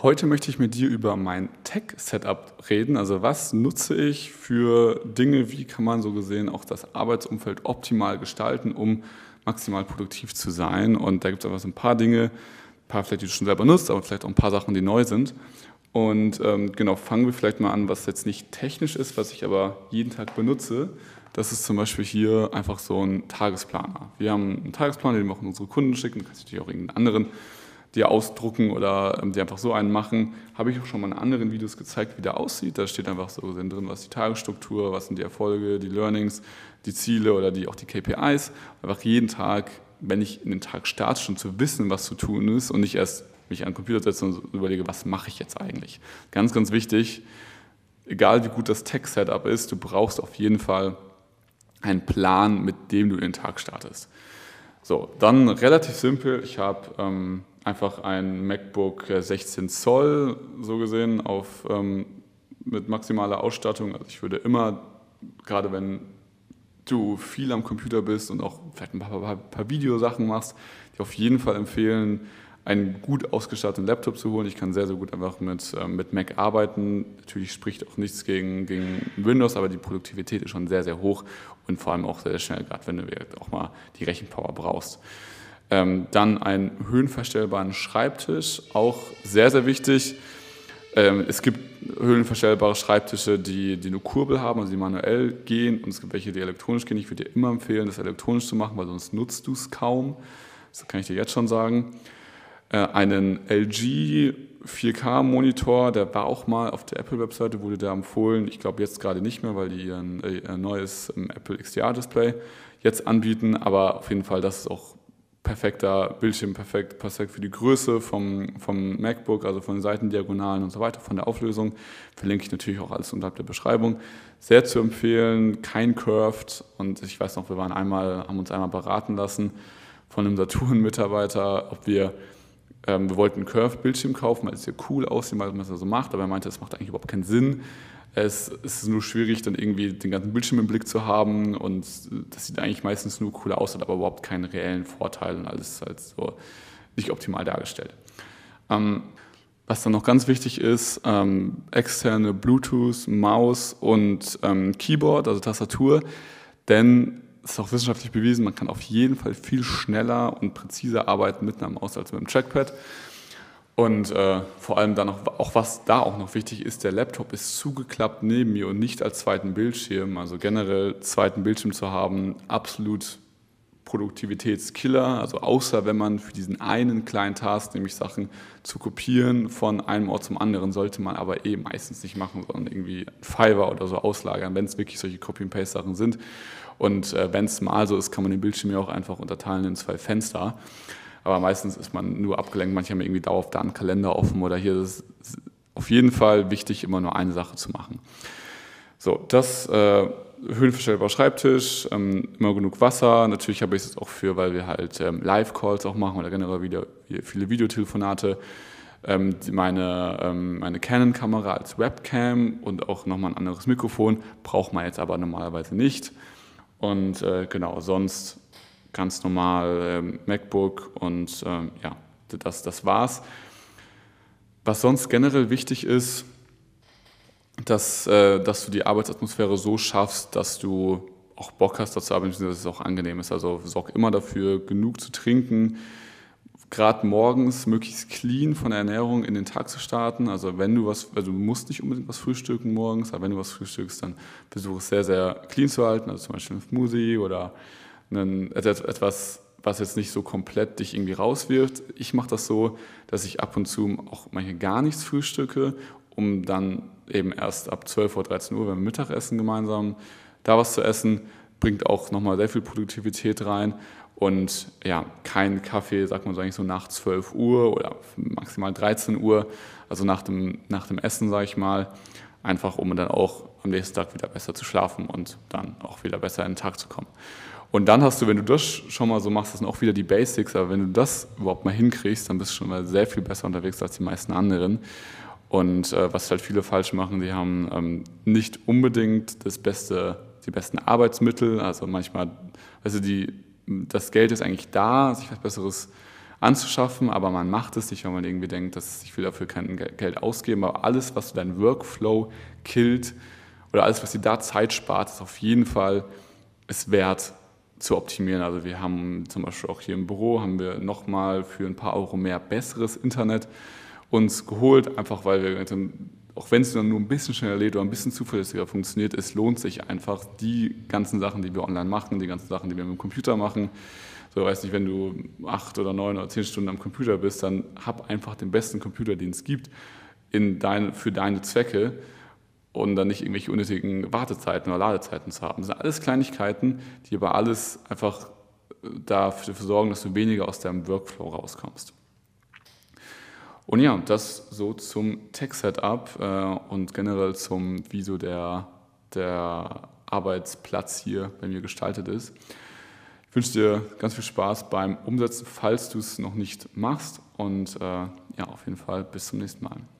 Heute möchte ich mit dir über mein Tech-Setup reden. Also was nutze ich für Dinge, wie kann man so gesehen auch das Arbeitsumfeld optimal gestalten, um maximal produktiv zu sein. Und da gibt es einfach so ein paar Dinge, ein paar vielleicht, die du schon selber nutzt, aber vielleicht auch ein paar Sachen, die neu sind. Und ähm, genau, fangen wir vielleicht mal an, was jetzt nicht technisch ist, was ich aber jeden Tag benutze. Das ist zum Beispiel hier einfach so ein Tagesplaner. Wir haben einen Tagesplaner, den wir auch unsere Kunden schicken, du kannst natürlich auch irgendeinen anderen dir ausdrucken oder ähm, die einfach so einen machen. Habe ich auch schon mal in anderen Videos gezeigt, wie der aussieht. Da steht einfach so drin, was die Tagesstruktur, was sind die Erfolge, die Learnings, die Ziele oder die, auch die KPIs. Einfach jeden Tag, wenn ich in den Tag starte, schon zu wissen, was zu tun ist und nicht erst mich an den Computer setze und überlege, was mache ich jetzt eigentlich. Ganz, ganz wichtig, egal wie gut das Tech-Setup ist, du brauchst auf jeden Fall einen Plan, mit dem du in den Tag startest. So, dann relativ simpel. Ich habe ähm, einfach ein MacBook 16 äh, Zoll, so gesehen, auf, ähm, mit maximaler Ausstattung. Also ich würde immer, gerade wenn du viel am Computer bist und auch vielleicht ein paar, paar, paar Videosachen machst, dir auf jeden Fall empfehlen, einen gut ausgestatteten Laptop zu holen. Ich kann sehr, sehr gut einfach mit, äh, mit Mac arbeiten. Natürlich spricht auch nichts gegen, gegen Windows, aber die Produktivität ist schon sehr, sehr hoch und vor allem auch sehr, sehr schnell, gerade wenn du auch mal die Rechenpower brauchst. Ähm, dann einen höhenverstellbaren Schreibtisch, auch sehr, sehr wichtig. Ähm, es gibt höhenverstellbare Schreibtische, die, die nur Kurbel haben, also die manuell gehen und es gibt welche, die elektronisch gehen. Ich würde dir immer empfehlen, das elektronisch zu machen, weil sonst nutzt du es kaum. Das kann ich dir jetzt schon sagen. Äh, einen LG 4K-Monitor, der war auch mal auf der Apple-Webseite, wurde da empfohlen. Ich glaube jetzt gerade nicht mehr, weil die ein, äh, ein neues ähm, Apple XDR-Display jetzt anbieten. Aber auf jeden Fall, das ist auch perfekter Bildschirm, perfekt, perfekt für die Größe vom, vom MacBook, also von den Seitendiagonalen und so weiter, von der Auflösung. Verlinke ich natürlich auch alles unterhalb der Beschreibung. Sehr zu empfehlen, kein Curved. Und ich weiß noch, wir waren einmal, haben uns einmal beraten lassen von einem Saturn-Mitarbeiter, ob wir ähm, wir wollten einen Curved-Bildschirm kaufen, weil es ja cool aussieht, weil man es so macht, aber er meinte, es macht eigentlich überhaupt keinen Sinn. Es, es, ist nur schwierig, dann irgendwie den ganzen Bildschirm im Blick zu haben und das sieht eigentlich meistens nur cool aus, hat aber überhaupt keinen reellen Vorteil und alles ist halt so nicht optimal dargestellt. Ähm, was dann noch ganz wichtig ist, ähm, externe Bluetooth, Maus und ähm, Keyboard, also Tastatur, denn ist auch wissenschaftlich bewiesen, man kann auf jeden Fall viel schneller und präziser arbeiten mit einer Maus als mit einem Trackpad. Und äh, vor allem dann noch, auch was da auch noch wichtig ist, der Laptop ist zugeklappt neben mir und nicht als zweiten Bildschirm. Also generell zweiten Bildschirm zu haben, absolut Produktivitätskiller. Also außer wenn man für diesen einen kleinen Task, nämlich Sachen zu kopieren von einem Ort zum anderen, sollte man aber eh meistens nicht machen, sondern irgendwie Fiverr oder so auslagern, wenn es wirklich solche Copy-and-Paste-Sachen sind. Und äh, wenn es mal so ist, kann man den Bildschirm ja auch einfach unterteilen in zwei Fenster. Aber meistens ist man nur abgelenkt, manche haben irgendwie dauerhaft da einen Kalender offen oder hier. Das ist auf jeden Fall wichtig, immer nur eine Sache zu machen. So, das äh, höhenverstellbarer Schreibtisch, ähm, immer genug Wasser. Natürlich habe ich es auch für, weil wir halt ähm, Live-Calls auch machen oder generell wieder viele Videotelefonate. Ähm, meine, ähm, meine Canon-Kamera als Webcam und auch nochmal ein anderes Mikrofon braucht man jetzt aber normalerweise nicht. Und äh, genau, sonst ganz normal äh, MacBook und äh, ja, das, das war's. Was sonst generell wichtig ist, dass, äh, dass du die Arbeitsatmosphäre so schaffst, dass du auch Bock hast, dazu arbeiten, dass es auch angenehm ist. Also sorg immer dafür, genug zu trinken, gerade morgens möglichst clean von der Ernährung in den Tag zu starten. Also wenn du was, also du musst nicht unbedingt was frühstücken morgens, aber wenn du was frühstückst, dann versuche es sehr, sehr clean zu halten. Also zum Beispiel ein Smoothie oder einen, etwas, was jetzt nicht so komplett dich irgendwie rauswirft. Ich mache das so, dass ich ab und zu auch manchmal gar nichts frühstücke, um dann eben erst ab 12 Uhr, 13 Uhr beim Mittagessen gemeinsam da was zu essen. Bringt auch nochmal sehr viel Produktivität rein und ja, kein Kaffee, sagt man so eigentlich so nach 12 Uhr oder maximal 13 Uhr, also nach dem, nach dem Essen, sage ich mal, einfach um dann auch am nächsten Tag wieder besser zu schlafen und dann auch wieder besser in den Tag zu kommen. Und dann hast du, wenn du das schon mal so machst, das sind auch wieder die Basics, aber wenn du das überhaupt mal hinkriegst, dann bist du schon mal sehr viel besser unterwegs als die meisten anderen. Und äh, was halt viele falsch machen, die haben ähm, nicht unbedingt das beste, die besten Arbeitsmittel, also manchmal, also die das Geld ist eigentlich da, sich was Besseres anzuschaffen, aber man macht es nicht, weil man irgendwie denkt, dass ich will dafür kein Geld ausgeben. Aber alles, was deinen Workflow killt oder alles, was dir da Zeit spart, ist auf jeden Fall es wert zu optimieren. Also wir haben zum Beispiel auch hier im Büro haben wir nochmal für ein paar Euro mehr besseres Internet uns geholt, einfach weil wir auch wenn es nur ein bisschen schneller lädt oder ein bisschen zuverlässiger funktioniert, es lohnt sich einfach, die ganzen Sachen, die wir online machen, die ganzen Sachen, die wir mit dem Computer machen. So, weiß nicht, wenn du acht oder neun oder zehn Stunden am Computer bist, dann hab einfach den besten Computer, den es gibt, in dein, für deine Zwecke und dann nicht irgendwelche unnötigen Wartezeiten oder Ladezeiten zu haben. Das sind alles Kleinigkeiten, die aber alles einfach dafür sorgen, dass du weniger aus deinem Workflow rauskommst. Und ja, das so zum Tech-Setup äh, und generell zum, wie so der, der Arbeitsplatz hier bei mir gestaltet ist. Ich wünsche dir ganz viel Spaß beim Umsetzen, falls du es noch nicht machst. Und äh, ja, auf jeden Fall bis zum nächsten Mal.